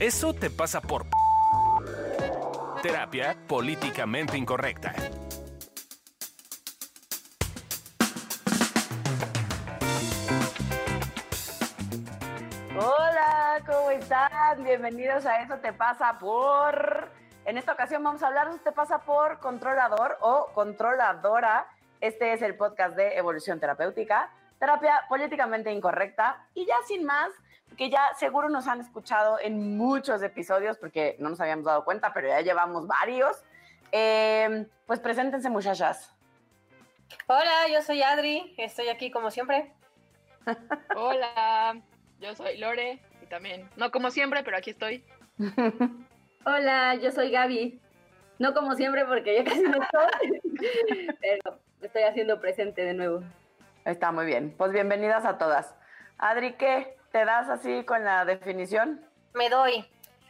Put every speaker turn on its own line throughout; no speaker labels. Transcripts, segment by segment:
Eso te pasa por terapia políticamente incorrecta.
Hola, ¿cómo están? Bienvenidos a Eso te pasa por... En esta ocasión vamos a hablar de Eso te pasa por controlador o controladora. Este es el podcast de Evolución Terapéutica, terapia políticamente incorrecta. Y ya sin más, que ya seguro nos han escuchado en muchos episodios porque no nos habíamos dado cuenta, pero ya llevamos varios. Eh, pues preséntense muchachas.
Hola, yo soy Adri, estoy aquí como siempre.
Hola, yo soy Lore y también, no como siempre, pero aquí estoy.
Hola, yo soy Gaby. No como siempre porque yo casi no estoy, pero estoy haciendo presente de nuevo.
Está muy bien. Pues bienvenidas a todas. Adri, ¿qué? ¿Te das así con la definición?
Me doy.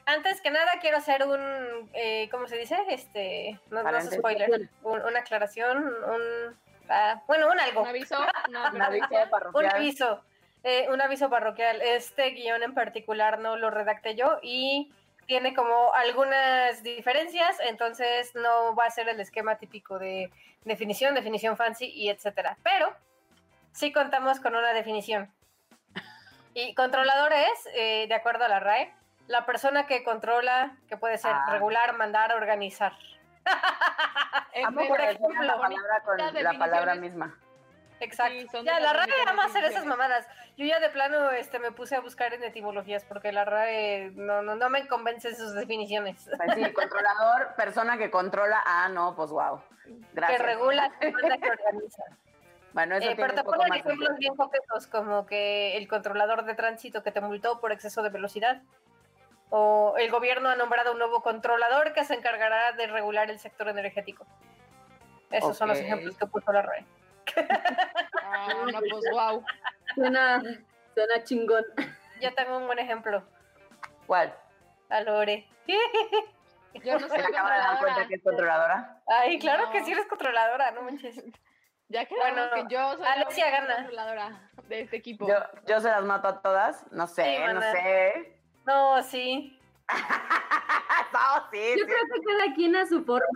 Antes que nada quiero hacer un, eh, ¿cómo se dice? Este, no, no es spoiler, un, una aclaración, un, ah, bueno, un algo.
Un aviso, no,
Un aviso parroquial.
Un aviso, eh, un aviso parroquial. Este guion en particular no lo redacté yo y tiene como algunas diferencias, entonces no va a ser el esquema típico de definición, definición fancy y etcétera. Pero sí contamos con una definición. Y controlador es, eh, de acuerdo a la RAE, la persona que controla, que puede ser
Ah.
regular, mandar, organizar.
Amo
por ejemplo,
la palabra con la palabra misma.
Exacto.
Sí,
ya, la RAE ama hacer esas mamadas. Yo ya de plano este, me puse a buscar en etimologías porque la RAE no, no, no me convence sus definiciones.
Pues sí, controlador, persona que controla. Ah, no, pues wow. Gracias.
Que regula, que manda, que organiza.
Bueno, eso
Eh, pero te ponen ejemplos bien coquetos, como que el controlador de tránsito que te multó por exceso de velocidad. O el gobierno ha nombrado un nuevo controlador que se encargará de regular el sector energético. Esos son los ejemplos que puso la RAE.
Ah, no, pues wow.
Suena, suena chingón.
Ya tengo un buen ejemplo.
¿Cuál?
A Lore.
Yo no soy
¿Se acaba de dar cuenta que es controladora?
Ay, claro
No.
que sí eres controladora, no manches.
Ya que
Bueno,
que yo soy
Alexia
la controladora de este equipo.
Yo, yo se las mato a todas. No sé,
Sí,
no sé.
No, sí.
no, sí,
Yo
sí.
creo que cada quien a su forma.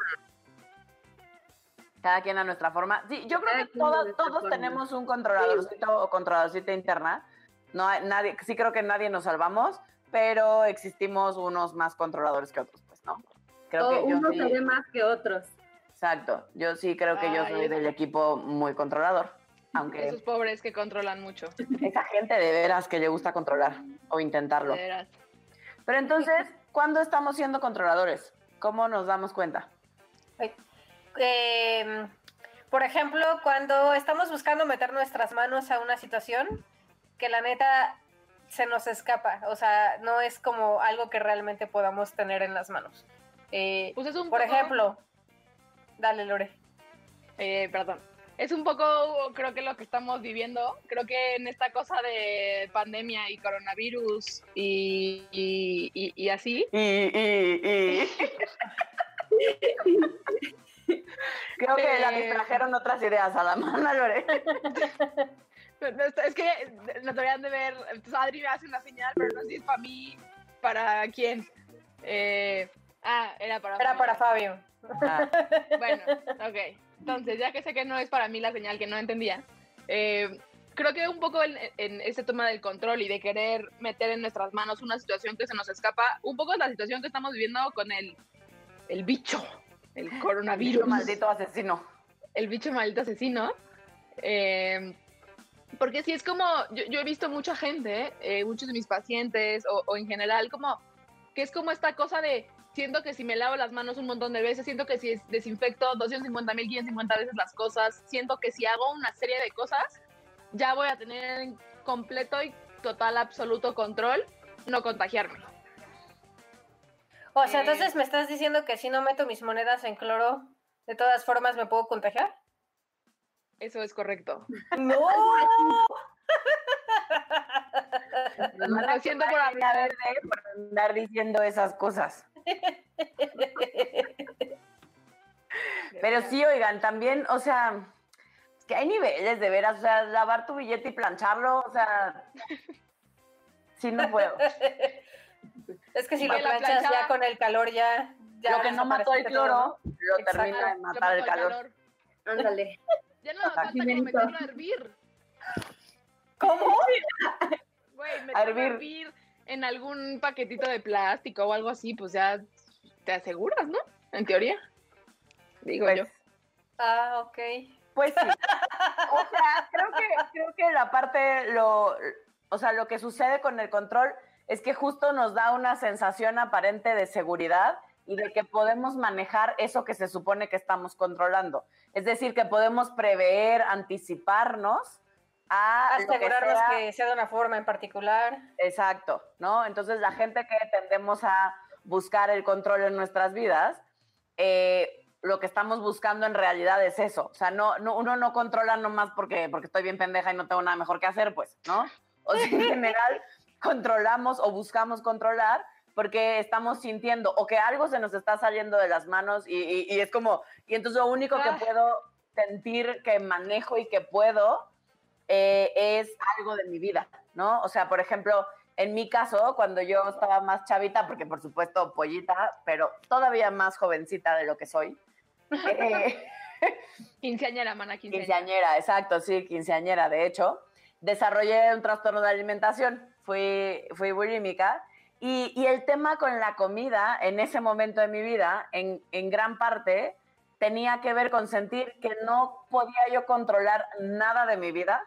Cada quien a nuestra forma. Sí, yo creo que todos
forma.
tenemos un controladorcito o controladorcita interna. No hay nadie, sí creo que nadie nos salvamos, pero existimos unos más controladores que otros, pues, ¿no? Creo
o
que yo
uno
sí.
se ve más que otros.
Exacto. Yo sí creo que yo soy del equipo muy controlador. Aunque
Esos pobres que controlan mucho.
esa gente de veras que le gusta controlar o intentarlo.
De veras.
Pero entonces, ¿cuándo estamos siendo controladores? ¿Cómo nos damos cuenta?
Eh, por ejemplo, cuando estamos buscando meter nuestras manos a una situación que la neta se nos escapa, o sea, no es como algo que realmente podamos tener en las manos. Eh,
Pues es un
por
poco-
ejemplo, dale Lore.
Eh, perdón. Es un poco, creo que lo que estamos viviendo. Creo que en esta cosa de pandemia y coronavirus y, y, y- y así.
Y, y, y... Creo que la
Eh.
distrajeron otras ideas a la mano, Lore.
Es que nos deberían de ver. Entonces Adri me hace una señal, pero no sé si es para mí, para quién. Eh, ah, era para
Era
Fabio.
para Fabio.
Ah,
Bueno, ok. Entonces, ya que sé que no es para mí la señal que no entendía, eh, creo que un poco en, en este tema del control y de querer meter en nuestras manos una situación que se nos escapa, un poco es la situación que estamos viviendo con el, el bicho, el
Virus,
coronavirus,
maldito asesino.
el bicho maldito asesino. Eh, porque sí es como, yo, yo he visto mucha gente, eh, muchos de mis pacientes o, o en general, como que es como esta cosa de siento que si me lavo las manos un montón de veces, siento que si desinfecto 250 mil, 550 veces las cosas, siento que si hago una serie de cosas, ya voy a tener en completo y total, absoluto control, no contagiarme.
O sea,
Eh.
entonces me estás diciendo que si no meto mis monedas en cloro, de todas formas me puedo contagiar.
Eso es correcto.
No.
Lo siento por
verde por andar diciendo esas cosas. Pero sí, oigan, también, o sea, es que hay niveles de veras, o sea, lavar tu billete y plancharlo, o sea, sí no puedo.
Es que si
Y
lo
que la
planchas ya con el calor ya... ya
lo que no mató el
todo,
cloro, lo
Exacto.
termina de matar el calor.
Ándale.
Ya no me falta como
Jimenito.
meterlo a hervir.
¿Cómo?
Güey,
A
meterlo a
hervir.
En algún paquetito de plástico o algo así, pues ya te aseguras, ¿no? En teoría. Digo
Pues,
yo.
Ah, ok.
Pues sí. O sea, creo que, creo que la parte, lo, o sea, lo que sucede con el control es que justo nos da una sensación aparente de seguridad y de que podemos manejar eso que se supone que estamos controlando. Es decir, que podemos prever, anticiparnos a lo que
Asegurarnos
sea-
que sea de una forma en particular.
Exacto, ¿no? Entonces la gente que tendemos a buscar el control en nuestras vidas, eh, lo que estamos buscando en realidad es eso. O sea, no, no, uno no controla nomás porque, porque estoy bien pendeja y no tengo nada mejor que hacer, pues, ¿no? O sea, en general controlamos o buscamos controlar porque estamos sintiendo o que algo se nos está saliendo de las manos y, y- y es como, y entonces lo único que
Ah.
puedo sentir que manejo y que puedo eh, es algo de mi vida, ¿no? O sea, por ejemplo, en mi caso, cuando yo estaba más chavita, porque por supuesto pollita, pero todavía más jovencita de lo que soy, eh,
Quinceañera, mana, quinceañera.
quinceañera, exacto, sí, quinceañera, de hecho, desarrollé un trastorno de alimentación, fui, fui bulímica, y, y el tema con la comida en ese momento de mi vida, en, en gran parte, tenía que ver con sentir que no podía yo controlar nada de mi vida,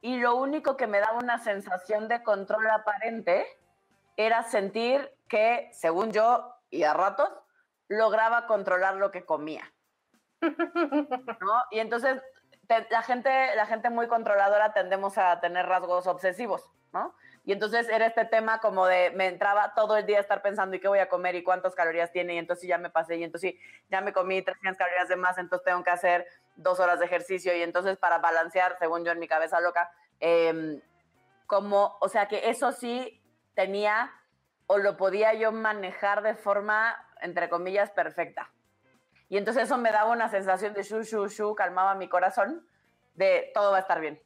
y lo único que me daba una sensación de control aparente era sentir que, según yo, y a ratos, lograba controlar lo que comía. ¿no? Y entonces te- la, gente, la gente muy controladora tendemos a tener rasgos obsesivos, ¿no? Y entonces era este tema como de, me entraba todo el día a estar pensando, ¿y qué voy a comer? ¿Y cuántas calorías tiene? Y entonces ya me pasé, y entonces ya me comí 300 calorías de más, entonces tengo que hacer dos horas de ejercicio, y entonces para balancear, según yo en mi cabeza loca, em, como, o sea que eso sí tenía, o lo podía yo manejar de forma, entre comillas, perfecta. Y entonces eso me daba una sensación de shu, shu, shu, calmaba mi corazón, de todo va a estar bien.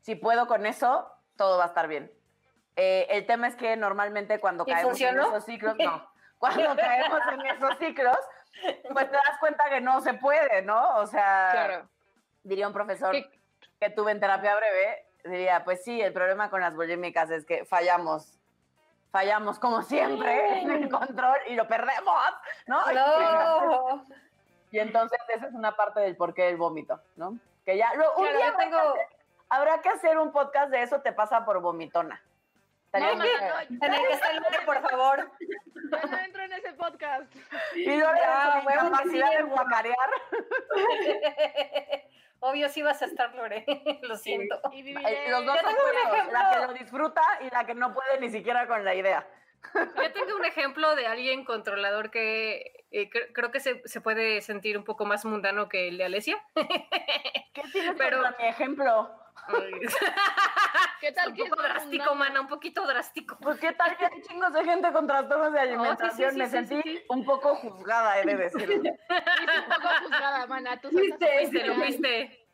Si puedo con eso, todo va a estar bien. Eh, el tema es que normalmente cuando
¿Y
caemos
funcionó?
en esos ciclos, no. Cuando caemos en esos ciclos, pues te das cuenta que no se puede, ¿no? O sea,
Claro.
diría un profesor
¿Qué?
que tuve en terapia breve, diría, pues sí, el problema con las bulímicas es que fallamos. Fallamos como siempre en el control y lo perdemos, ¿no?
No.
Y entonces esa es una parte del porqué del vómito, ¿no? Que ya, lo, un
Claro,
día
tengo...
habrá que hacer un podcast de eso te pasa por vomitona. Estaría
No, no,
que el nombre, por favor.
yo no entro en ese podcast.
y luego
Ya, huevo que sí,
de guacarear.
Obvio sí vas a estar, Lore. Lo siento.
Y
Eh,
viviré.
Los dos
ejemplo.
la que lo disfruta y la que no puede ni siquiera con la idea.
Yo tengo un ejemplo de alguien controlador que eh, cre- creo que se, se puede sentir un poco más mundano que el de Alesia.
¿Qué tienes
Pero-
mi ejemplo?
¿Qué tal
un
que
poco drástico, mana, un poquito drástico.
Pues qué tal que hay chingos de gente con trastornos de alimentación.
sí,
Me
sí,
sentí un poco juzgada, he de decirlo.
Un poco juzgada, mana. Tú
Fuiste,
Fuiste, lo
opinión.
fuiste.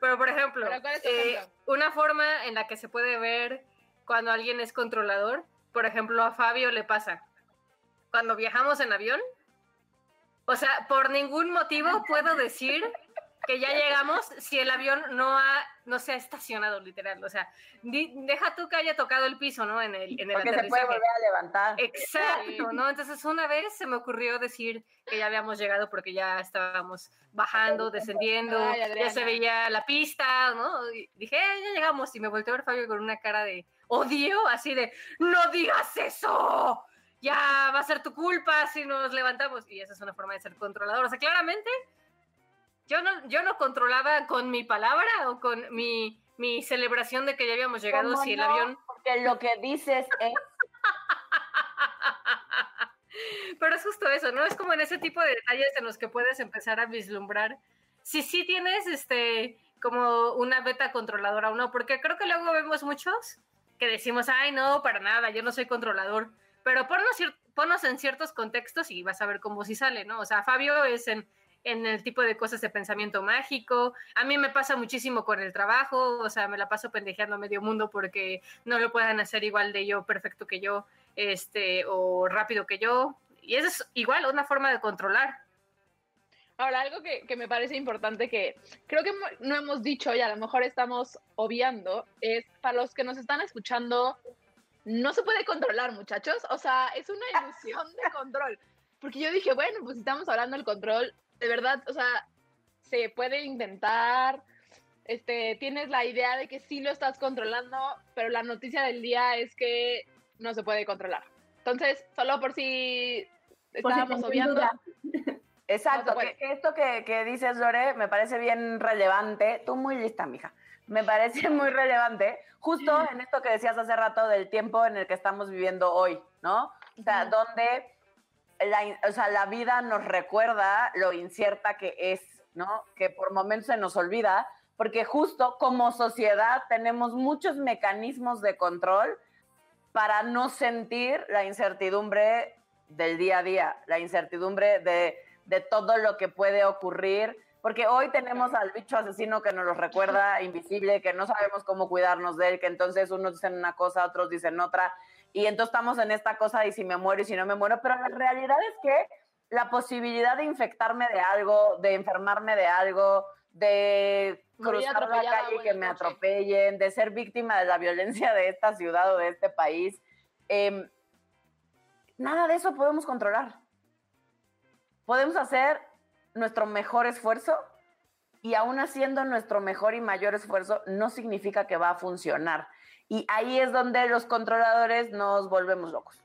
Pero, por ejemplo,
Pero, ¿cuál es tu
eh,
ejemplo?
una forma en la que se puede ver cuando alguien es controlador, por ejemplo, a Fabio le pasa. Cuando viajamos en avión, o sea, por ningún motivo puedo decir que ya llegamos si el avión no ha no se ha estacionado literal, o sea, di- deja tú que haya tocado el piso, ¿no? En el en el
Porque se puede
aterrizaje.
volver a levantar.
Exacto, ¿no? Entonces una vez se me ocurrió decir que ya habíamos llegado porque ya estábamos bajando, descendiendo,
Ay,
ya se veía la pista, ¿no? Y dije, "Eh, ya llegamos y me volteó a ver Fabio con una cara de odio, así de, no digas eso, ya va a ser tu culpa si nos levantamos. Y esa es una forma de ser controlador. O sea, claramente yo no, yo no controlaba con mi palabra o con mi, mi celebración de que ya habíamos llegado
¿Cómo
si el
no?
avión
Porque lo que dices es
Pero es justo eso, ¿no? Es como en ese tipo de detalles en los que puedes empezar a vislumbrar si sí tienes este como una beta controladora o no, porque creo que luego vemos muchos que decimos, ay, no, para nada, yo no soy controlador, pero ponnos, ponnos en ciertos contextos y vas a ver cómo sí sale, ¿no? O sea, Fabio es en, en el tipo de cosas de pensamiento mágico. A mí me pasa muchísimo con el trabajo, o sea, me la paso pendejeando medio mundo porque no lo puedan hacer igual de yo, perfecto que yo, este, o rápido que yo. Y eso es igual una forma de controlar.
Ahora, algo que, que me parece importante que creo que no hemos dicho y a lo mejor estamos obviando es para los que nos están escuchando, no se puede controlar, muchachos. O sea, es una ilusión de control. Porque yo dije, bueno, pues si estamos hablando del control, de verdad, o sea, se puede intentar. Este, tienes la idea de que sí lo estás controlando, pero la noticia del día es que no se puede controlar. Entonces, solo por si
Por si
estábamos obviando.
duda.
Exacto,
No
que, esto que, que dices, Lore, me parece bien relevante. Tú muy lista, mija. Me parece muy relevante, justo en esto que decías hace rato del tiempo en el que estamos viviendo hoy, ¿no? O sea, donde la, o sea, la vida nos recuerda lo incierta que es, ¿no? Que por momentos se nos olvida, porque justo como sociedad tenemos muchos mecanismos de control para no sentir la incertidumbre del día a día, la incertidumbre de, de todo lo que puede ocurrir, porque hoy tenemos al bicho asesino que nos lo recuerda invisible, que no sabemos cómo cuidarnos de él, que entonces unos dicen una cosa, otros dicen otra, y entonces estamos en esta cosa y si me muero y si no me muero, pero la realidad es que la posibilidad de infectarme de algo, de enfermarme de algo, de cruzar la calle y que me
coche.
atropellen, de ser víctima de la violencia de esta ciudad o de este país. em, nada de eso podemos controlar. Podemos hacer nuestro mejor esfuerzo y aún haciendo nuestro mejor y mayor esfuerzo no significa que va a funcionar. Y ahí es donde los controladores nos volvemos locos.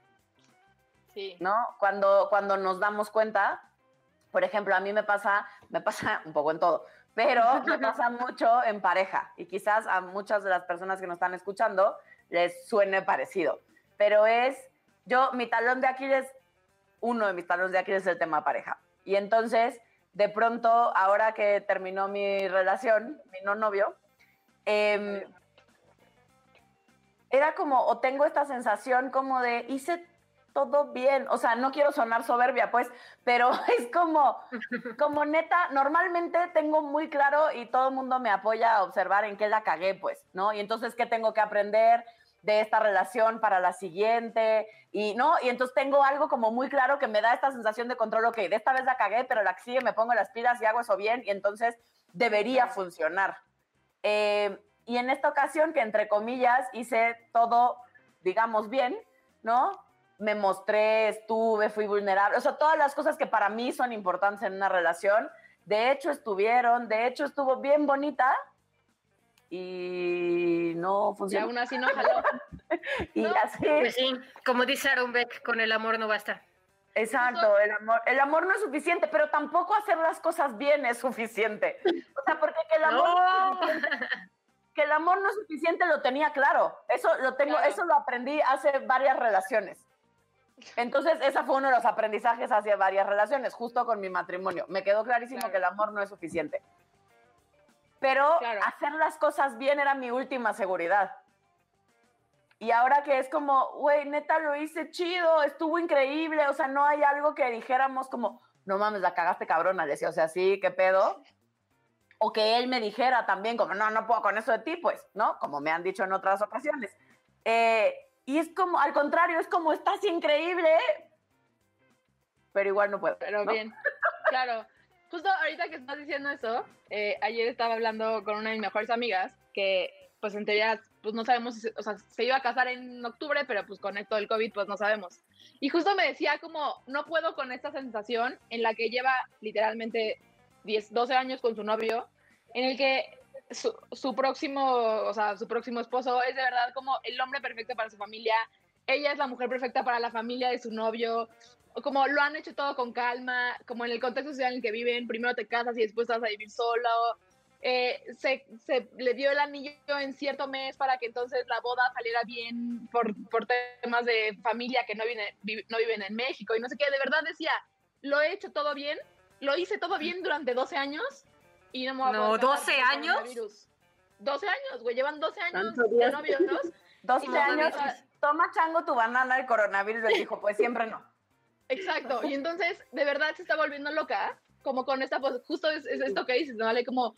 Sí.
¿no? Cuando, cuando nos damos cuenta, por ejemplo, a mí me pasa, me pasa un poco en todo, pero me pasa mucho en pareja y quizás a muchas de las personas que nos están escuchando les suene parecido, pero es, yo, mi talón de Aquiles, uno de mis talones de Aquiles es el tema pareja. Y entonces, de pronto, ahora que terminó mi relación, mi no novio, em, era como, o tengo esta sensación como de, hice todo bien, o sea, no quiero sonar soberbia, pues, pero es como, como neta, normalmente tengo muy claro y todo el mundo me apoya a observar en qué la cagué, pues, ¿no? Y entonces, ¿qué tengo que aprender de esta relación para la siguiente? Y, ¿no? Y entonces tengo algo como muy claro que me da esta sensación de control, ok, de esta vez la cagué, pero la que sigue me pongo las pilas y hago eso bien, y entonces debería funcionar. Eh, y en esta ocasión, que entre comillas hice todo, digamos, bien, ¿no? Me mostré, estuve, fui vulnerable, o sea, todas las cosas que para mí son importantes en una relación, de hecho estuvieron, de hecho estuvo bien bonita y no
Y
funcionó.
aún así no jaló.
Y
no,
así,
Pues sí, como dice Aaron Beck, con el amor no basta.
exacto, el amor, el amor no es suficiente, pero tampoco hacer las cosas bien es suficiente. O sea, porque que el amor no es suficiente- que el amor no es suficiente lo tenía claro. Eso lo tengo,
Claro.
eso lo aprendí hace varias relaciones. Entonces, ese fue uno de los aprendizajes hacia varias relaciones, justo con mi matrimonio. Me quedó clarísimo
Claro.
que el amor no es suficiente. Pero
Claro.
hacer las cosas bien era mi última seguridad. Y ahora que es como, güey, neta lo hice chido, estuvo increíble, o sea, no hay algo que dijéramos como, no mames, la cagaste cabrona, decía, o sea, sí, qué pedo. O que él me dijera también, como, no, no puedo con eso de ti, pues, ¿no? Como me han dicho en otras ocasiones. Eh, y es como, al contrario, es como, estás increíble, pero igual no puedo.
Pero
¿no?
bien, claro. Justo ahorita que estás diciendo eso, eh, ayer estaba hablando con una de mis mejores amigas que, pues en teoría, pues no sabemos, si se, o sea, se iba a casar en octubre, pero pues con esto del COVID, pues no sabemos. Y justo me decía como, no puedo con esta sensación en la que lleva literalmente 10, 12 años con su novio, en el que su, su próximo, o sea, su próximo esposo es de verdad como el hombre perfecto para su familia, ella es la mujer perfecta para la familia de su novio, como lo han hecho todo con calma, como en el contexto social en el que viven, primero te casas y después vas a vivir solo. Eh, se, se le dio el anillo en cierto mes para que entonces la boda saliera bien por, por temas de familia que no, viene, vi- no viven en México y no sé qué. De verdad decía, lo he hecho todo bien, lo hice todo bien durante 12 años y no me voy a
No,
poder casar
12
por el
años.
coronavirus. 12 años, güey, llevan 12 años de novios, ¿no?
12
No
años,
mames.
toma chango tu banana, el coronavirus le dijo, pues siempre no.
Exacto. Y entonces, de verdad se está volviendo loca como con esta, pues justo es, es esto que dices, ¿no? ¿Vale? Como,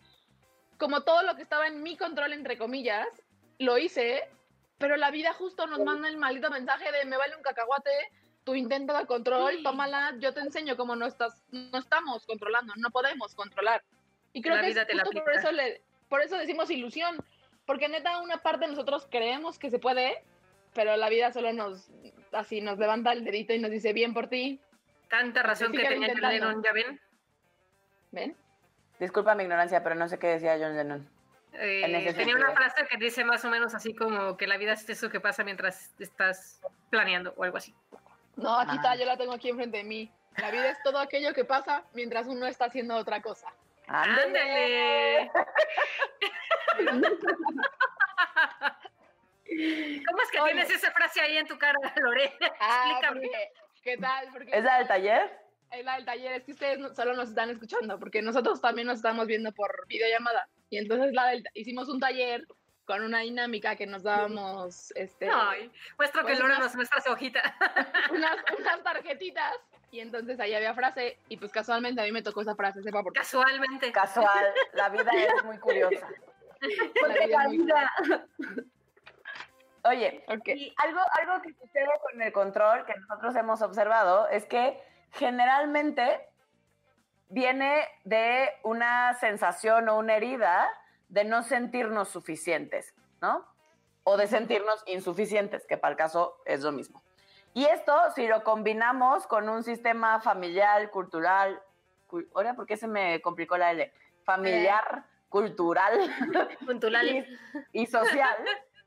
como todo lo que estaba en mi control, entre comillas, lo hice, pero la vida justo nos manda el maldito mensaje de me vale un cacahuate, tu intento de control,
Sí.
tómala, yo te enseño cómo no estás, no estamos controlando, no podemos controlar. Y creo
La
que es justo por eso, le, por eso decimos ilusión, porque neta una parte de nosotros creemos que se puede, pero la vida solo nos, así, nos levanta el dedito y nos dice, bien por ti,
Tanta razón que tenía John. Lennon, ¿ya ven?
¿ven?
Disculpa mi ignorancia, pero no sé qué decía John Lennon.
Eh, tenía una frase que dice más o menos así como que la vida es eso que pasa mientras estás planeando o algo así.
No, aquí
Ah.
está, yo la tengo aquí enfrente de mí. La vida es todo aquello que pasa mientras uno está haciendo otra cosa.
¡Ándale!
¿Cómo es que
Oye.
tienes esa frase ahí en tu cara, Lore?
Ah,
Explícame.
porque, ¿qué tal? Porque
¿Es la del taller?
es la del taller, es que ustedes solo nos están escuchando, porque nosotros también nos estamos viendo por videollamada. Y entonces la del, hicimos un taller con una dinámica que nos dábamos este,
Ay, muestro que
Pues más-
nos muestra su hojita.
unas, unas tarjetitas. Y entonces ahí había frase, y pues casualmente a mí me tocó esa frase, sepa por qué.
Casualmente.
Casual. La vida es muy curiosa.
La vida es muy-
vida.
Oye,
Ok.
Y algo, algo que sucede con el control que nosotros hemos observado es que generalmente viene de una sensación o una herida de no sentirnos suficientes, ¿no? O de sentirnos insuficientes, que para el caso es lo mismo. Y esto, si lo combinamos con un sistema familiar, cultural, cu- ahora, ¿por qué se me complicó la L? Familiar, cultural,
Puntual.
y social,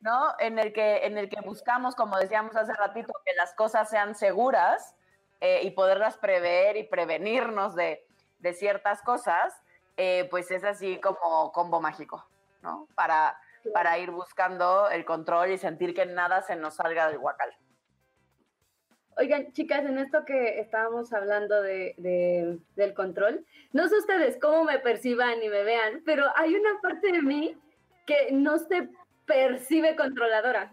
¿no? En el que, en el que buscamos, como decíamos hace ratito, que las cosas sean seguras eh, y poderlas prever y prevenirnos de, de ciertas cosas, eh, pues es así como combo mágico, ¿no? Para, para ir buscando el control y sentir que nada se nos salga del guacal.
Oigan, chicas, en esto que estábamos hablando de, de- del control, no sé ustedes cómo me perciban y me vean, pero hay una parte de mí que no se percibe controladora.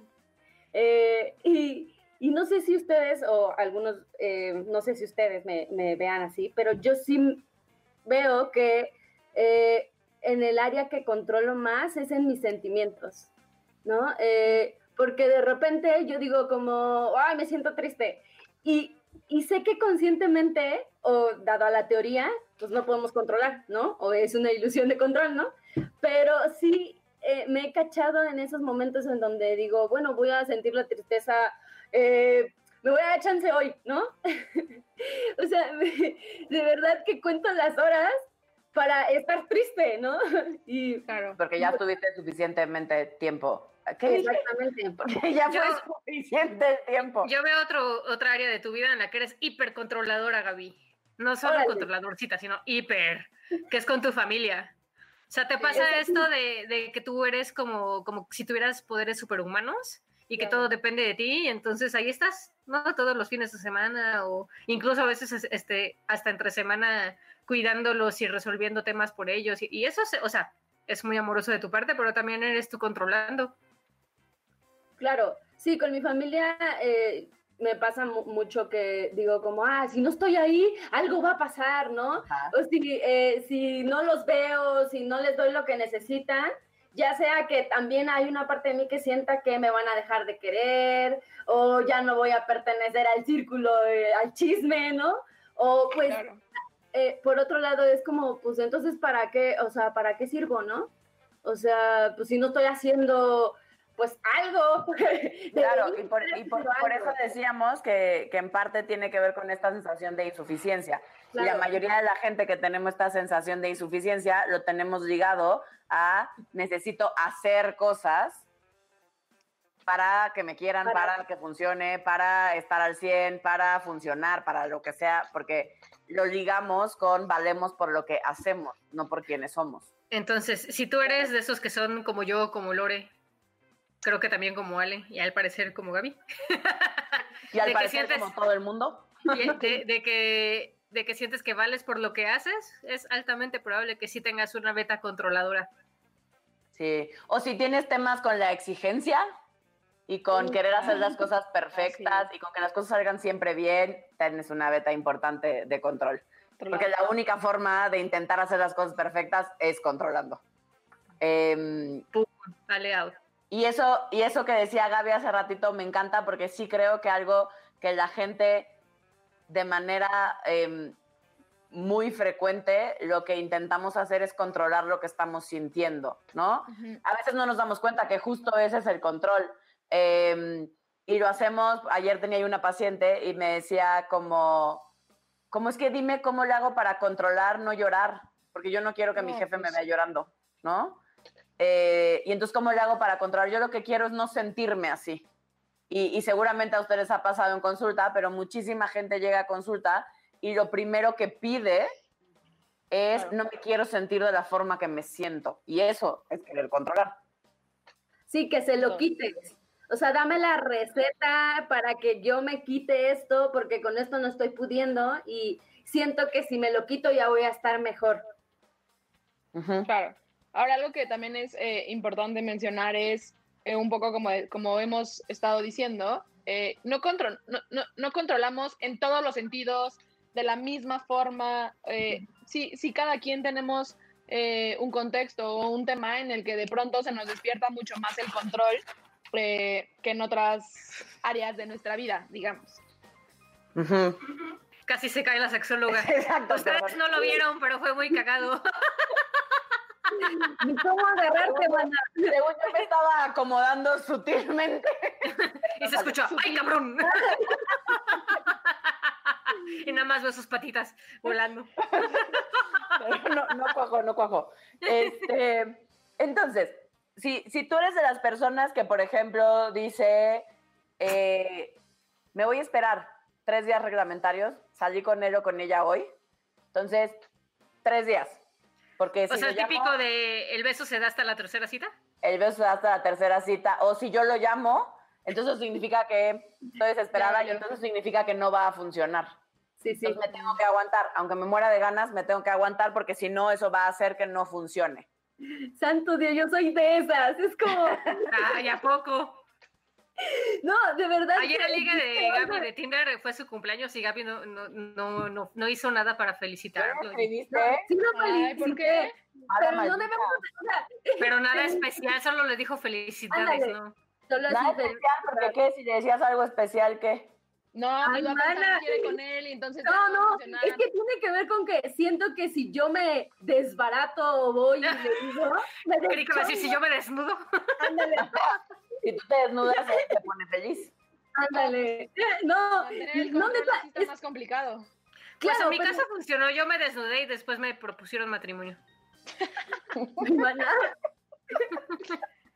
Eh, y, y no sé si ustedes, o algunos, eh, no sé si ustedes me, me vean así, pero yo sí veo que eh, en el área que controlo más es en mis sentimientos, ¿no? Eh, porque de repente yo digo como, ay, me siento triste. Y, y sé que conscientemente, o dado a la teoría, pues no podemos controlar, ¿no? O es una ilusión de control, ¿no? Pero sí eh, me he cachado en esos momentos en donde digo, bueno, voy a sentir la tristeza, eh, me voy a dar chance hoy, ¿no? o sea, de verdad que cuento las horas para estar triste, ¿no? y
Claro.
Porque ya tuviste suficientemente tiempo. ¿Qué
exactamente.
Porque ya fue
Yo-
suficiente el tiempo.
Yo veo otro, otra área de tu vida en la que eres hipercontroladora, Gaby. No solo
Órale.
controladorcita, sino hiper, que es con tu familia. O sea, ¿te pasa
es-
esto de, de que tú eres como, como si tuvieras poderes superhumanos y que
Claro.
todo depende de ti? Y entonces ahí estás, ¿no? Todos los fines de semana o incluso a veces es- este, hasta entre semana cuidándolos y resolviendo temas por ellos. Y, y eso, se- o sea, es muy amoroso de tu parte, pero también eres tú controlando.
Claro, sí, con mi familia eh, me pasa mu- mucho que digo como, ah, si no estoy ahí, algo va a pasar, ¿no?
Ajá.
O si, eh, si no los veo, si no les doy lo que necesitan, ya sea que también hay una parte de mí que sienta que me van a dejar de querer, o ya no voy a pertenecer al círculo, eh, al chisme, ¿no? O pues
claro.
eh, por otro lado es como, pues entonces, ¿para qué? O sea, ¿para qué sirvo, no? O sea, pues si no estoy haciendo, pues algo.
Claro, y por, y eso decíamos que, que en parte tiene que ver con esta sensación de insuficiencia. Y la mayoría de la gente que tenemos esta sensación de insuficiencia lo tenemos ligado a necesito hacer cosas para que me quieran,
Para-
para, que funcione, para estar al 100, para funcionar, para lo que sea, porque lo ligamos con valemos por lo que hacemos, no por quienes somos.
Entonces, si tú eres de esos que son como yo, como Lore, creo que también como Ale, y al parecer como Gaby,
Y al
¿De
parecer
sientes?
como todo el mundo,
de, de que, de que sientes que vales por lo que haces, es altamente probable que sí tengas una beta controladora.
Sí, o si tienes temas con la exigencia y con querer hacer las cosas perfectas y con que las cosas salgan siempre bien, tienes una beta importante de control. Porque la única forma de intentar hacer las cosas perfectas es controlando. Em,
Dale out.
Y eso, y eso que decía Gaby hace ratito me encanta porque sí creo que algo que la gente de manera em, muy frecuente lo que intentamos hacer es controlar lo que estamos sintiendo, ¿no? A veces no nos damos cuenta que justo ese es el control. Em, y lo hacemos, ayer tenía una paciente y me decía como, ¿cómo es que dime cómo le hago para controlar no llorar? Porque yo no quiero que mi jefe me
pues-
vea llorando, ¿no? Eh, y entonces, ¿cómo le hago para controlar? Yo lo que quiero es no sentirme así. Y, y seguramente a ustedes ha pasado en consulta, pero muchísima gente llega a consulta y lo primero que pide es
Claro.
no me quiero sentir de la forma que me siento. Y eso es querer controlar.
Sí, que se lo quites. O sea, dame la receta para que yo me quite esto, porque con esto no estoy pudiendo y siento que si me lo quito ya voy a estar mejor.
Claro. Ahora, algo que también es eh, importante mencionar es eh, un poco como, como hemos estado diciendo, eh, no, contro- no, no- no controlamos en todos los sentidos de la misma forma. eh, si, si cada quien tenemos eh, un contexto o un tema en el que de pronto se nos despierta mucho más el control eh, que en otras áreas de nuestra vida, digamos.
Ujú.
Casi se cae la sexóloga.
Exacto.
Ustedes no lo vieron, pero fue muy cagado.
Ni cómo agarrarte, mana.
Según yo me estaba acomodando sutilmente.
Y se escuchó, ¡ay, cabrón! Y nada más veo sus patitas volando.
Pero no, no cuajo, no cuajo. Este, entonces, si, si tú eres de las personas que, por ejemplo, dice, eh, me voy a esperar tres días reglamentarios, salí con él o con ella hoy, entonces, tres días. Porque si
O sea,
lo
el
llamo,
típico de el beso se da hasta la tercera cita.
el beso se da hasta la tercera cita, o si yo lo llamo, entonces significa que estoy desesperada y entonces significa que no va a funcionar.
Sí, sí.
Entonces me tengo que aguantar, aunque me muera de ganas, me tengo que aguantar porque si no, eso va a hacer que no funcione.
Santo Dios, yo soy de esas. Es como,
Ay, ¿a poco?
no, de verdad.
Ayer el liga de Gaby de Tinder fue su cumpleaños y Gaby no, no, no, no, no hizo nada para felicitarlo.
Sí, lo
Ay,
felicité, pero no debemos,
Pero nada especial, solo le dijo felicidades,
Ándale.
¿no?
solo
Nada especial, porque ¿qué? Si le decías algo especial, ¿qué?
No,
Ay,
pues va a pensar
mana.
quiere con él y entonces
No, no, es que tiene que ver con que siento que si yo me desbarato o voy y le digo, me
decir, si yo me desnudo.
ándale,
Si tú te desnudas, te pone feliz.
ándale. No,
Mantener el
no,
está
es
más complicado.
Pues
claro,
en mi
pero-
caso funcionó, yo me desnudé y después me propusieron matrimonio.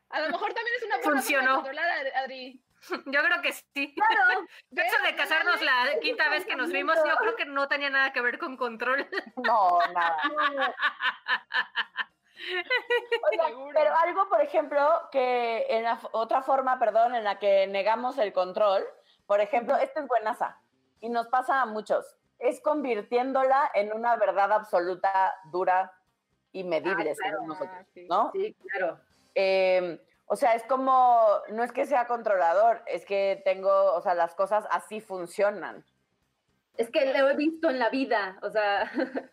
A lo mejor también es una buena
Funcionó.
forma de controlar, Adri.
Yo creo que sí.
claro,
Eso de casarnos la quinta vez que nos vimos, yo creo que no tenía nada que ver con control.
No, nada.
no,
Seguro.
pero algo, por ejemplo, que en la otra forma, perdón, en la que negamos el control, por ejemplo, esta es buenaza y nos pasa a muchos, es convirtiéndola en una verdad absoluta, dura y medible,
Ah, claro.
según nosotros,
Ah, sí.
¿no?
sí, claro.
Eh, o sea, es como, no es que sea controlador, es que tengo, o sea, las cosas así funcionan.
Es que lo he visto en la vida, o sea,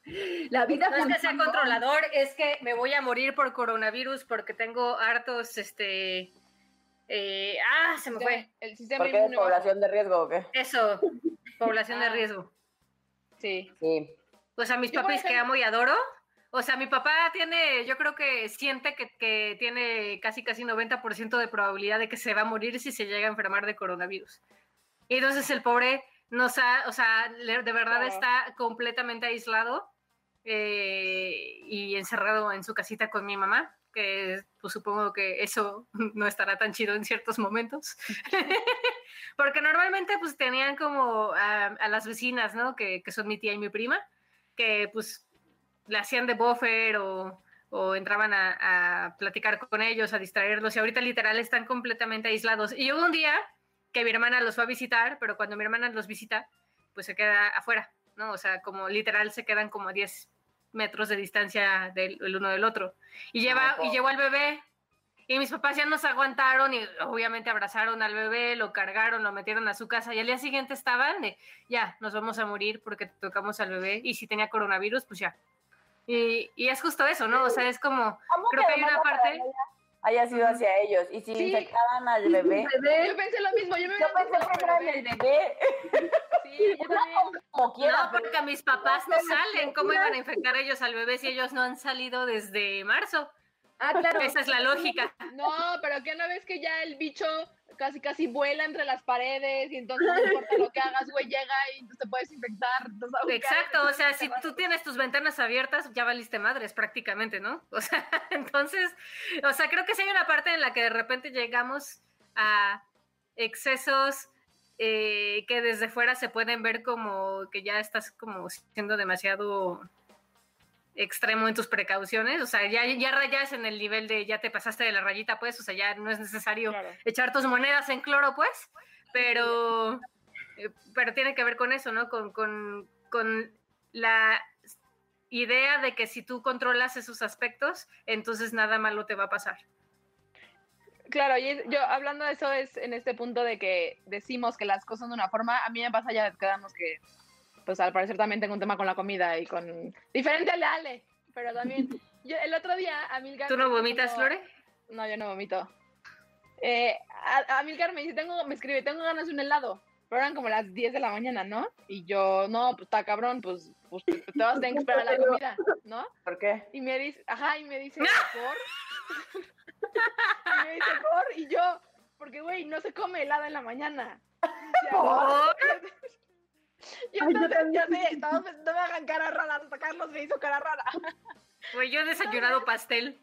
la vida
No es que sea controlador, es que me voy a morir por coronavirus porque tengo hartos, este... eh, ah, se me fue.
El sistema
¿Por qué es población de riesgo o qué?
Eso, población de
Ah.
riesgo.
Sí.
Sí.
O sea, mis
Yo,
papis que amo y adoro. O sea, mi papá tiene, yo creo que siente que, que tiene casi casi 90% de probabilidad de que se va a morir si se llega a enfermar de coronavirus. Y entonces el pobre nos ha, o sea, de verdad está completamente aislado eh, y encerrado en su casita con mi mamá, que pues supongo que eso no estará tan chido en ciertos momentos. Porque normalmente pues tenían como a, a las vecinas, ¿no? Que, que son mi tía y mi prima, que pues le hacían de buffer o, o entraban a, a platicar con ellos, a distraerlos, y ahorita literal están completamente aislados. Y hubo un día que mi hermana los fue a visitar, pero cuando mi hermana los visita, pues se queda afuera, ¿no? O sea, como literal se quedan como a 10 metros de distancia del el uno del otro. Y lleva,
Ay,
y llevó al bebé, Y mis papás ya nos aguantaron y obviamente abrazaron al bebé, lo cargaron, lo metieron a su casa y al día siguiente estaban de, ya, nos vamos a morir porque tocamos al bebé y si tenía coronavirus, pues ya. Y, y es justo eso, ¿no? O sea, es como,
¿Cómo
creo que hay una parte...
haya sido hacia ellos? Y si
Sí.
infectaban al bebé.
Yo pensé lo mismo, yo me
Yo pensé que era
bebé.
el bebé.
Sí, yo también.
Como quiera,
No,
pero-
porque mis papás no salen. ¿Cómo iban a infectar ellos al bebé si ellos no han salido desde marzo?
Ah, claro.
Esa es la lógica.
No, pero que no ves que ya el bicho casi casi vuela entre las paredes y entonces no importa lo que hagas, güey, llega y te puedes infectar.
Exacto, o sea, si tú tienes tus ventanas abiertas, ya valiste madres prácticamente, ¿no? O sea, entonces, o sea, creo que sí hay una parte en la que de repente llegamos a excesos eh, que desde fuera se pueden ver como que ya estás como siendo demasiado extremo en tus precauciones, o sea, ya, ya rayas en el nivel de ya te pasaste de la rayita, pues, o sea, ya no es necesario
Claro.
echar tus monedas en cloro, pues, pero, eh, pero tiene que ver con eso, ¿no? Con, con, con la idea de que si tú controlas esos aspectos, entonces nada malo te va a pasar.
Claro, y yo hablando de eso es en este punto de que decimos que las cosas de una forma, a mí me pasa ya quedamos que, pues al parecer también tengo un tema con la comida y con... Diferente al de Ale, pero también... Yo, el otro día, Amilcar...
¿Tú no vomitas,
como-
Lore?
No, yo no vomito. Eh, Amilcar me dice, tengo, me escribe, tengo ganas de un helado. Pero eran como las 10 de la mañana, ¿no? Y yo, no, pues está cabrón, pues, pues te vas a tener que esperar a la comida, ¿no?
¿Por qué?
Y me dice, ajá, y me dice, ¿por? y me dice, ¿por? Y yo, porque, güey, no se come helado en la mañana. Ya,
¿Por?
Ay, yo
entonces, ya
también.
sé, no me hagan cara rara, hasta Carlos me hizo cara rara.
Pues yo he desayunado pastel.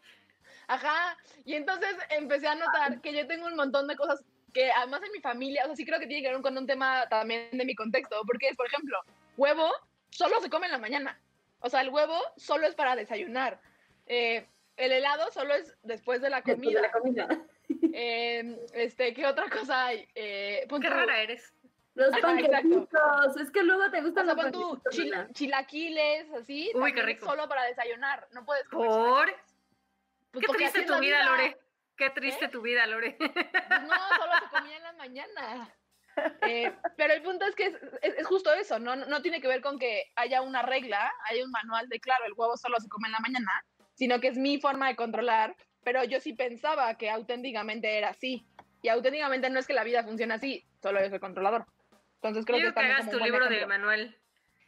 Ajá, y entonces empecé a notar que yo tengo un montón de cosas que además en mi familia, o sea, sí creo que tiene que ver con un tema también de mi contexto, porque es, por ejemplo, huevo solo se come en la mañana. O sea, el huevo solo es para desayunar. Eh, el helado solo es después de la
Después de
comida.
la comida.
Eh, este, ¿qué otra cosa hay? Eh, pon
Qué rara eres.
Los
Ajá,
panquecitos. Es que luego te
O
gustan
sea,
los
tú
panquecitos,
chil-
¿verdad?
chilaquiles, así.
Uy, qué rico.
Solo para desayunar. No puedes comer
¿Por?
Pues
Qué triste tu
la
vida, Lore. Qué triste
¿Eh?
tu vida, Lore.
Pues no, solo se comía en la mañana. Eh, pero el punto es que es, es- es justo eso, ¿no? No tiene que ver con que haya una regla, haya un manual de, claro, el huevo solo se come en la mañana, sino que es mi forma de controlar, pero yo sí pensaba que auténticamente era así. Y auténticamente no es que la vida funcione así, solo yo soy controlador. Entonces creo
Yo
que
que hagas tu libro de
ejemplo.
Manuel.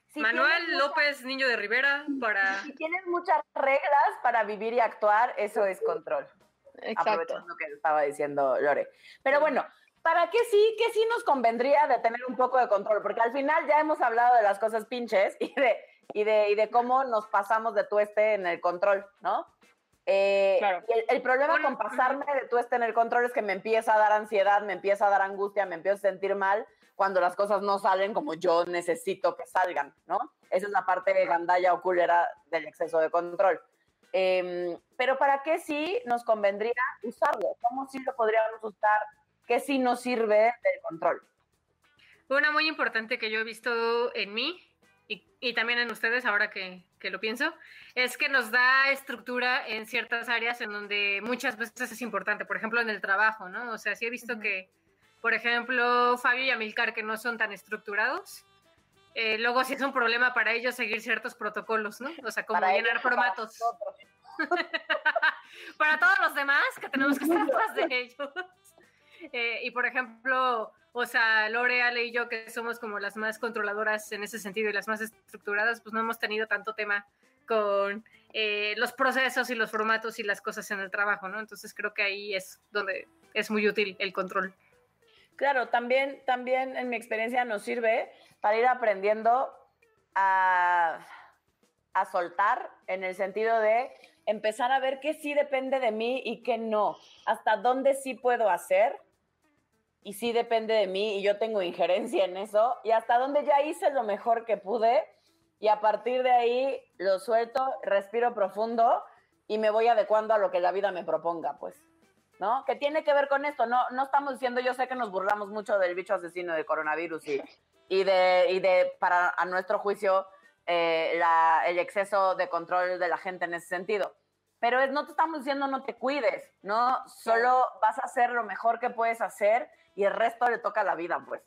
Si
Manuel López Niño de Rivera para...
Si tienes muchas reglas para vivir y actuar, eso es control.
Exacto.
Aprovechando lo que estaba diciendo Lore. Pero bueno, ¿para qué sí, qué sí nos convendría de tener un poco de control? Porque al final ya hemos hablado de las cosas pinches y de, y de, y de cómo nos pasamos de tueste en el control, ¿no? Eh,
Claro.
y el, el problema
Bueno,
con pasarme de tueste en el control es que me empieza a dar ansiedad, me empieza a dar angustia, me empiezo a sentir mal cuando las cosas no salen como yo necesito que salgan, ¿no? Esa es la parte gandalla o culera del exceso de control. Em, pero ¿para qué sí nos convendría usarlo? ¿Cómo sí lo podríamos usar? ¿Qué sí nos sirve del control?
Una muy importante que yo he visto en mí y, y también en ustedes ahora que, que lo pienso, es que nos da estructura en ciertas áreas en donde muchas veces es importante, por ejemplo en el trabajo, ¿no? O sea, sí he visto
Ujú.
que, por ejemplo, Fabio y Amilcar, que no son tan estructurados, eh, luego sí es un problema para ellos seguir ciertos protocolos, ¿no? O sea, como
Para
llenar
ellos o para
formatos. para todos los demás que tenemos que estar atrás de ellos. Eh, y por ejemplo, o sea, Lore, Ale y yo, que somos como las más controladoras en ese sentido y las más estructuradas, pues no hemos tenido tanto tema con eh, los procesos y los formatos y las cosas en el trabajo, ¿no? Entonces creo que ahí es donde es muy útil el control.
Claro, también, también en mi experiencia nos sirve para ir aprendiendo a, a soltar en el sentido de empezar a ver qué sí depende de mí y qué no, hasta dónde sí puedo hacer y sí depende de mí y yo tengo injerencia en eso y hasta dónde ya hice lo mejor que pude y a partir de ahí lo suelto, respiro profundo y me voy adecuando a lo que la vida me proponga, pues. ¿No? Que tiene que ver con esto. No, no estamos diciendo, yo sé que nos burlamos mucho del bicho asesino de coronavirus y, y, de, y de, para a nuestro juicio, eh, la, el exceso de control de la gente en ese sentido. pero es, no te estamos diciendo no te cuides, no, solo vas a hacer lo mejor que puedes hacer y el resto le toca a la vida, pues.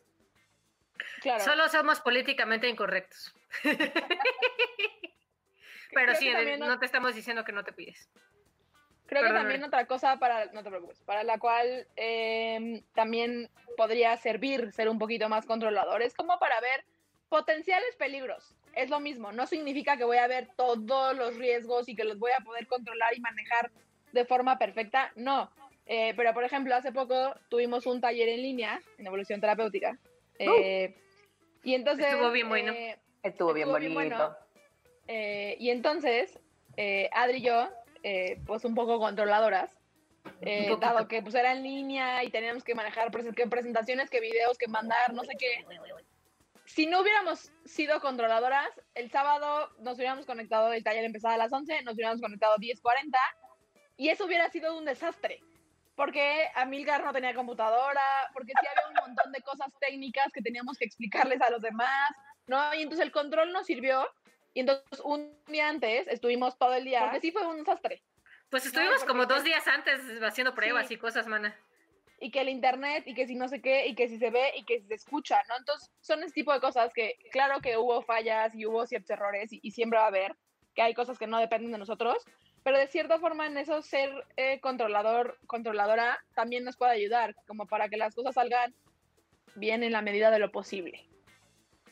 Claro.
Solo somos políticamente incorrectos. Pero
Creo
sí, no,
no-
te estamos diciendo que no te pides.
Creo que
Perdóname.
también otra cosa para, no te preocupes, para la cual eh, también podría servir ser un poquito más controlador, es como para ver potenciales peligros. Es lo mismo, no significa que voy a ver todos los riesgos y que los voy a poder controlar y manejar de forma perfecta, no. Eh, pero, por ejemplo, hace poco tuvimos un taller en línea en evolución terapéutica. eh, y entonces...
Estuvo bien bueno.
eh,
Estuvo bien
Estuvo bien
bonito.
bueno. eh, y entonces, eh, Adri y yo, eh, pues un poco controladoras, eh, dado que pues era en línea y teníamos que manejar que presentaciones, que videos, que mandar, no sé qué. Si no hubiéramos sido controladoras, el sábado nos hubiéramos conectado, el taller empezaba a las 11, nos hubiéramos conectado 10.40 y eso hubiera sido un desastre. Porque Amilgar no tenía computadora, porque sí había un montón de cosas técnicas que teníamos que explicarles a los demás, ¿no? Y entonces el control nos sirvió y entonces un día antes estuvimos todo el día, porque sí fue un desastre.
Pues estuvimos como dos días antes haciendo pruebas
Sí.
y cosas, mana.
y que el internet y que si no sé qué y que si se ve y que si se escucha, ¿no? Entonces son ese tipo de cosas que claro que hubo fallas y hubo ciertos errores y, y siempre va a haber, que hay cosas que no dependen de nosotros, pero de cierta forma en eso ser eh, controlador, controladora también nos puede ayudar, como para que las cosas salgan bien en la medida de lo posible.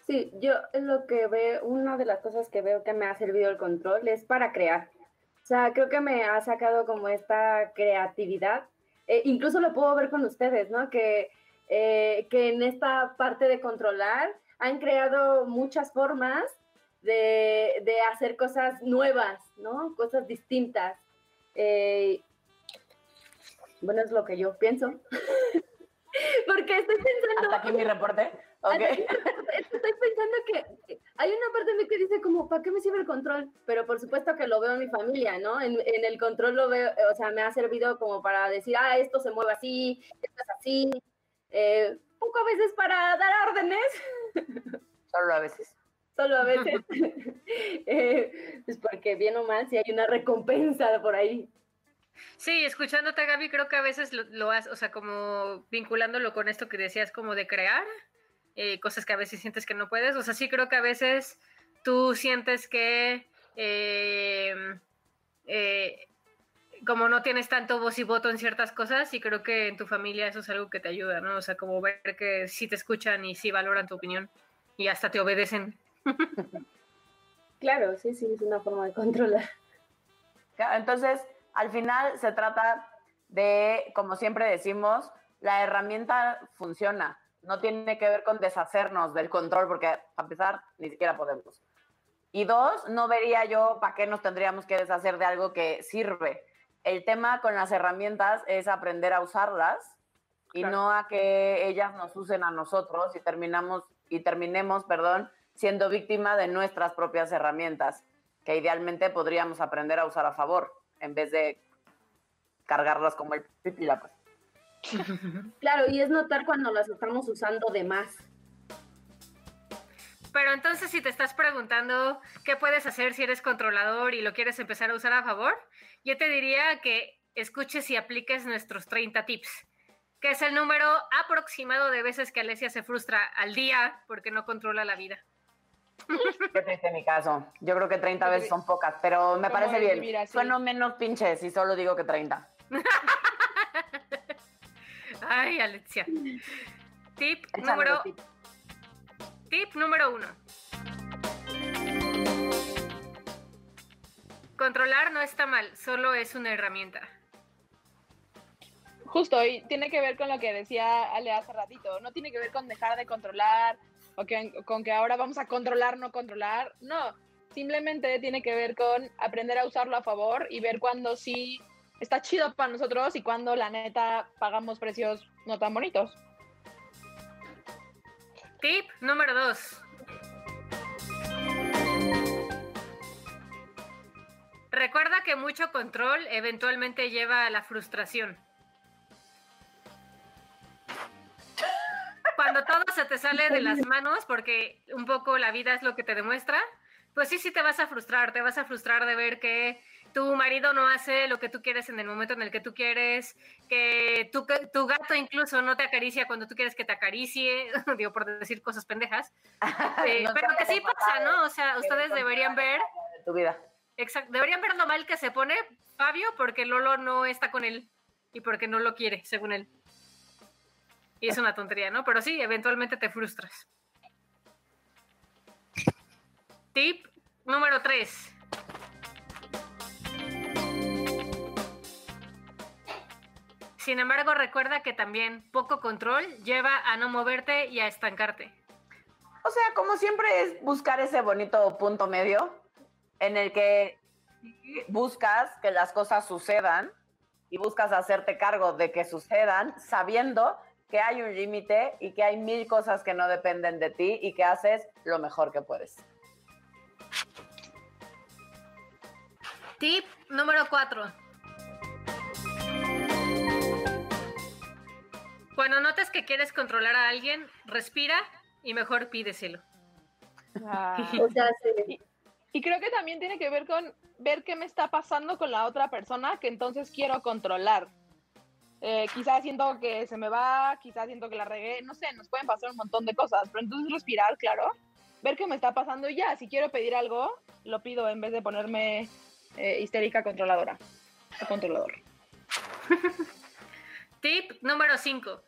Sí, yo lo que veo, una de las cosas que veo que me ha servido el control es para crear. O sea, creo que me ha sacado como esta creatividad. Eh, incluso lo puedo ver con ustedes, ¿no? Que, eh, que en esta parte de controlar han creado muchas formas de, de hacer cosas nuevas, ¿no? Cosas distintas. Eh, bueno, es lo que yo pienso. Porque estoy pensando...
Hasta aquí mi reporte.
Estoy pensando que hay una parte de mí que dice como, ¿para qué me sirve el control? Pero por supuesto que lo veo en mi familia, ¿no? En, en el control lo veo, o sea, me ha servido como para decir, ah, esto se mueve así, esto es así. Eh, poco a veces para dar órdenes,
Solo a veces.
solo a veces. Eh, pues porque bien o mal, si hay una recompensa por ahí.
Sí, escuchándote, Gaby, creo que a veces lo, lo haces, o sea, como vinculándolo con esto que decías, como de crear eh, cosas que a veces sientes que no puedes. O sea, sí creo que a veces tú sientes que eh, eh, como no tienes tanto voz y voto en ciertas cosas, y creo que en tu familia eso es algo que te ayuda, ¿no? O sea, como ver que sí te escuchan y sí valoran tu opinión y hasta te obedecen.
Claro, sí, sí, es una forma de controlar.
Entonces, al final se trata de, como siempre decimos, la herramienta funciona. No tiene que ver con deshacernos del control, porque a pesar ni siquiera podemos. Y dos, no vería yo para qué nos tendríamos que deshacer de algo que sirve. El tema con las herramientas es aprender a usarlas y
Claro.
no a que ellas nos usen a nosotros y terminamos y terminemos, perdón, siendo víctima de nuestras propias herramientas, que idealmente podríamos aprender a usar a favor en vez de cargarlas como el pipila, pues.
Claro, y es notar cuando las estamos usando de más.
Pero entonces, si te estás preguntando qué puedes hacer si eres controlador y lo quieres empezar a usar a favor, yo te diría que escuches y apliques nuestros 30 tips, que es el número aproximado de veces que Alesia se frustra al día porque no controla la vida.
Qué triste mi caso. Yo creo que 30 veces son pocas, pero me
¿Cómo
parece bien. Sueno menos pinche si solo digo que 30.
Ay, Alexia. Tip número,
tip.
tip número uno. Controlar no está mal, solo es una herramienta.
Justo, y tiene que ver con lo que decía Ale hace ratito, no tiene que ver con dejar de controlar o que- con que ahora vamos a controlar, no controlar, no, simplemente tiene que ver con aprender a usarlo a favor y ver cuando sí está chido para nosotros y cuando la neta pagamos precios no tan bonitos.
Tip número dos. Recuerda que mucho control eventualmente lleva a la frustración. Cuando todo se te sale de las manos, porque un poco la vida es lo que te demuestra, pues sí, sí te vas a frustrar, te vas a frustrar de ver que tu marido no hace lo que tú quieres en el momento en el que tú quieres, que tu, gato incluso no te acaricia cuando tú quieres que te acaricie, digo por decir cosas pendejas, Eh,
No
pero que sí
pasa,
¿no? O sea, ustedes deberían ver,
de tu vida.
exacto, deberían ver lo mal que se pone Fabio porque Lolo no está con él y porque no lo quiere, según él. Y es una tontería, ¿no? Pero sí, eventualmente te frustras. Tip número 3. Sin embargo, recuerda que también poco control lleva a no moverte y a estancarte.
O sea, como siempre es buscar ese bonito punto medio en el que buscas que las cosas sucedan y buscas hacerte cargo de que sucedan sabiendo que hay un límite y que hay mil cosas que no dependen de ti y que haces lo mejor que puedes.
Tip número 4. Cuando notes que quieres controlar a alguien, respira y mejor pídeselo.
Ah.
O sea, sí.
Y creo que también tiene que ver con ver qué me está pasando con la otra persona que entonces quiero controlar. Eh, quizás siento que se me va, quizás siento que la regué, no sé, nos pueden pasar un montón de cosas, pero entonces respirar, claro, ver qué me está pasando y ya, si quiero pedir algo, lo pido en vez de ponerme eh, histérica controladora o controlador.
Tip número 5.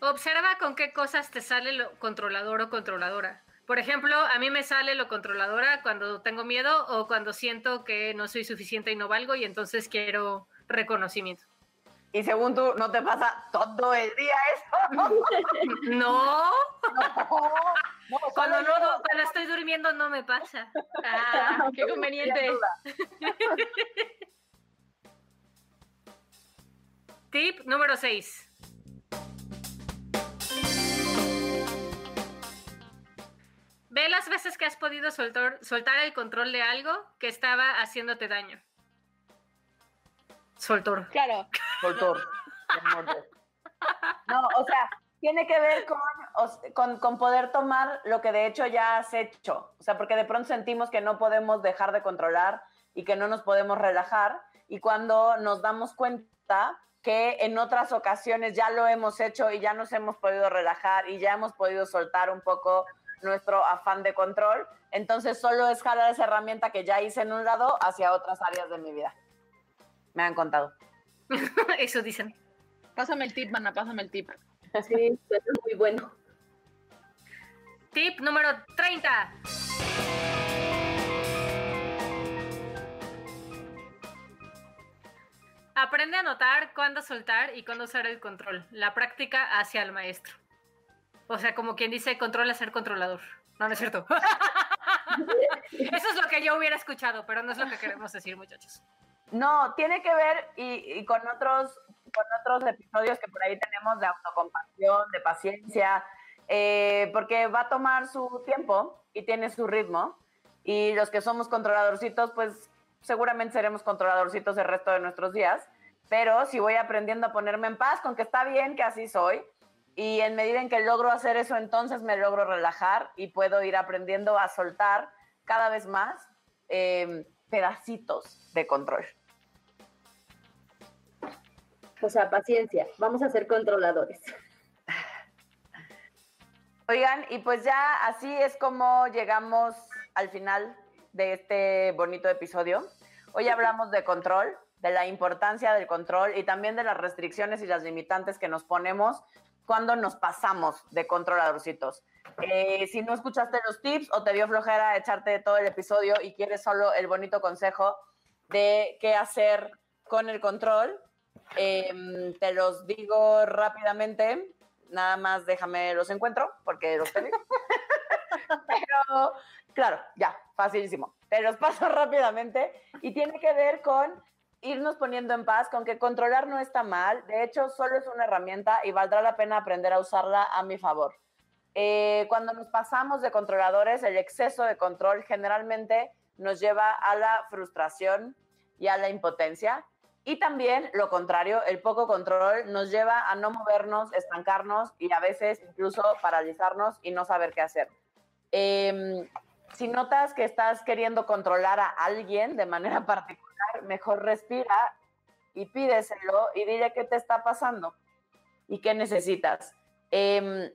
Observa con qué cosas te sale lo controlador o controladora. Por ejemplo, a mí me sale lo controladora cuando tengo miedo o cuando siento que no soy suficiente y no valgo y entonces quiero reconocimiento.
Y según tú, ¿no te pasa todo el día eso?
No,
No,
cuando, no, cuando estoy durmiendo no me pasa.
Ah, qué conveniente.
Tip número 6. Ve las veces que has podido soltar, soltar el control de algo que estaba haciéndote daño. Soltor.
Claro,
Soltor. No, o sea, tiene que ver con, con, con poder tomar lo que de hecho ya has hecho. O sea, porque de pronto sentimos que no podemos dejar de controlar y que no nos podemos relajar. Y cuando nos damos cuenta que en otras ocasiones ya lo hemos hecho y ya nos hemos podido relajar y ya hemos podido soltar un poco nuestro afán de control, entonces solo es jalar esa herramienta que ya hice en un lado hacia otras áreas de mi vida. Me han contado.
Eso dicen.
pásame el tip, mana, pásame el tip.
Sí, suena muy bueno.
Tip número 30. Aprende a notar cuándo soltar y cuándo usar el control. La práctica hacia el maestro. O sea, como quien dice, controla ser controlador. No, no es cierto. Eso es lo que yo hubiera escuchado, pero no es lo que queremos decir, muchachos.
No, tiene que ver y, con otros con otros episodios que por ahí tenemos de autocompasión, de paciencia, eh, porque va a tomar su tiempo y tiene su ritmo. Y los que somos controladorcitos, pues seguramente seremos controladorcitos el resto de nuestros días. Pero si voy aprendiendo a ponerme en paz con que está bien que así soy, y en medida en que logro hacer eso, entonces me logro relajar y puedo ir aprendiendo a soltar cada vez más eh, pedacitos de control.
O sea, paciencia. Vamos a ser controladores.
Oigan, y pues ya así es como llegamos al final de este bonito episodio. Hoy hablamos de control, de la importancia del control y también de las restricciones y las limitantes que nos ponemos cuando nos pasamos de controladorcitos. Eh, si no escuchaste los tips o te dio flojera echarte todo el episodio y quieres solo el bonito consejo de qué hacer con el control, eh, te los digo rápidamente. Nada más déjame los encuentro porque los tengo. Pero, claro, ya, facilísimo. Te los paso rápidamente y tiene que ver con irnos poniendo en paz, con que controlar no está mal. De hecho, solo es una herramienta y valdrá la pena aprender a usarla a mi favor. Eh, cuando nos pasamos de controladores, el exceso de control generalmente nos lleva a la frustración y a la impotencia. Y también lo contrario, el poco control nos lleva a no movernos, estancarnos y a veces incluso paralizarnos y no saber qué hacer. Eh, si notas que estás queriendo controlar a alguien de manera particular, mejor respira y pídeselo y dile qué te está pasando y qué necesitas. Em,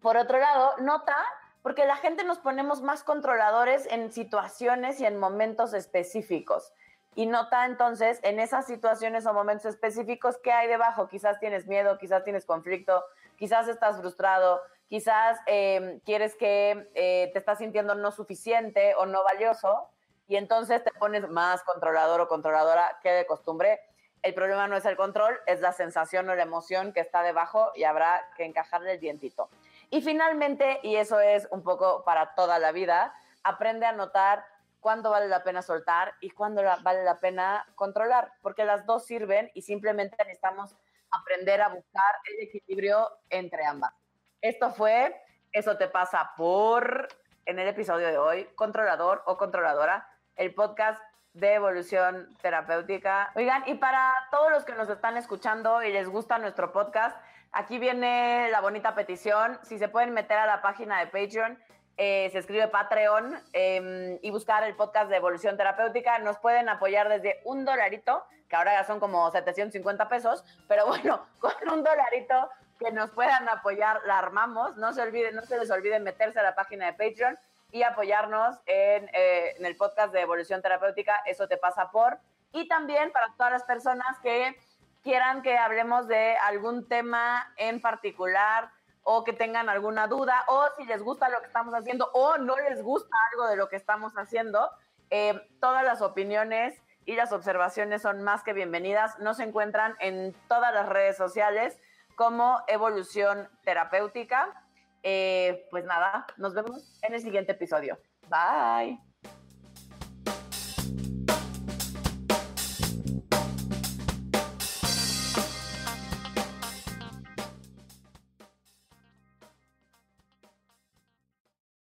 por otro lado, nota, porque la gente nos ponemos más controladores en situaciones y en momentos específicos. Y nota entonces en esas situaciones o momentos específicos qué hay debajo. Quizás tienes miedo, quizás tienes conflicto, quizás estás frustrado, quizás em, quieres que eh, te estás sintiendo no suficiente o no valioso y entonces te pones más controlador o controladora que de costumbre. El problema no es el control, es la sensación o la emoción que está debajo y habrá que encajarle el dientito. Y finalmente, y eso es un poco para toda la vida, aprende a notar cuándo vale la pena soltar y cuándo vale la pena controlar, porque las dos sirven y simplemente necesitamos aprender a buscar el equilibrio entre ambas. Esto fue Eso te pasa por, en el episodio de hoy, controlador o controladora, el podcast de evolución terapéutica. Oigan, y para todos los que nos están escuchando y les gusta nuestro podcast, aquí viene la bonita petición. Si se pueden meter a la página de Patreon, eh, se escribe Patreon em, y buscar el podcast de evolución terapéutica, nos pueden apoyar desde un dolarito, que ahora ya son como 750 pesos, pero bueno, con un dolarito que nos puedan apoyar, la armamos. No se olviden, no se les olvide meterse a la página de Patreon y apoyarnos eh, en, el podcast de Evolución Terapéutica, Eso te pasa por. Y también para todas las personas que quieran que hablemos de algún tema en particular o que tengan alguna duda o si les gusta lo que estamos haciendo o no les gusta algo de lo que estamos haciendo, eh, todas las opiniones y las observaciones son más que bienvenidas. Nos encuentran en todas las redes sociales como Evolución Terapéutica. Eh, pues nada, nos vemos en el siguiente episodio. Bye.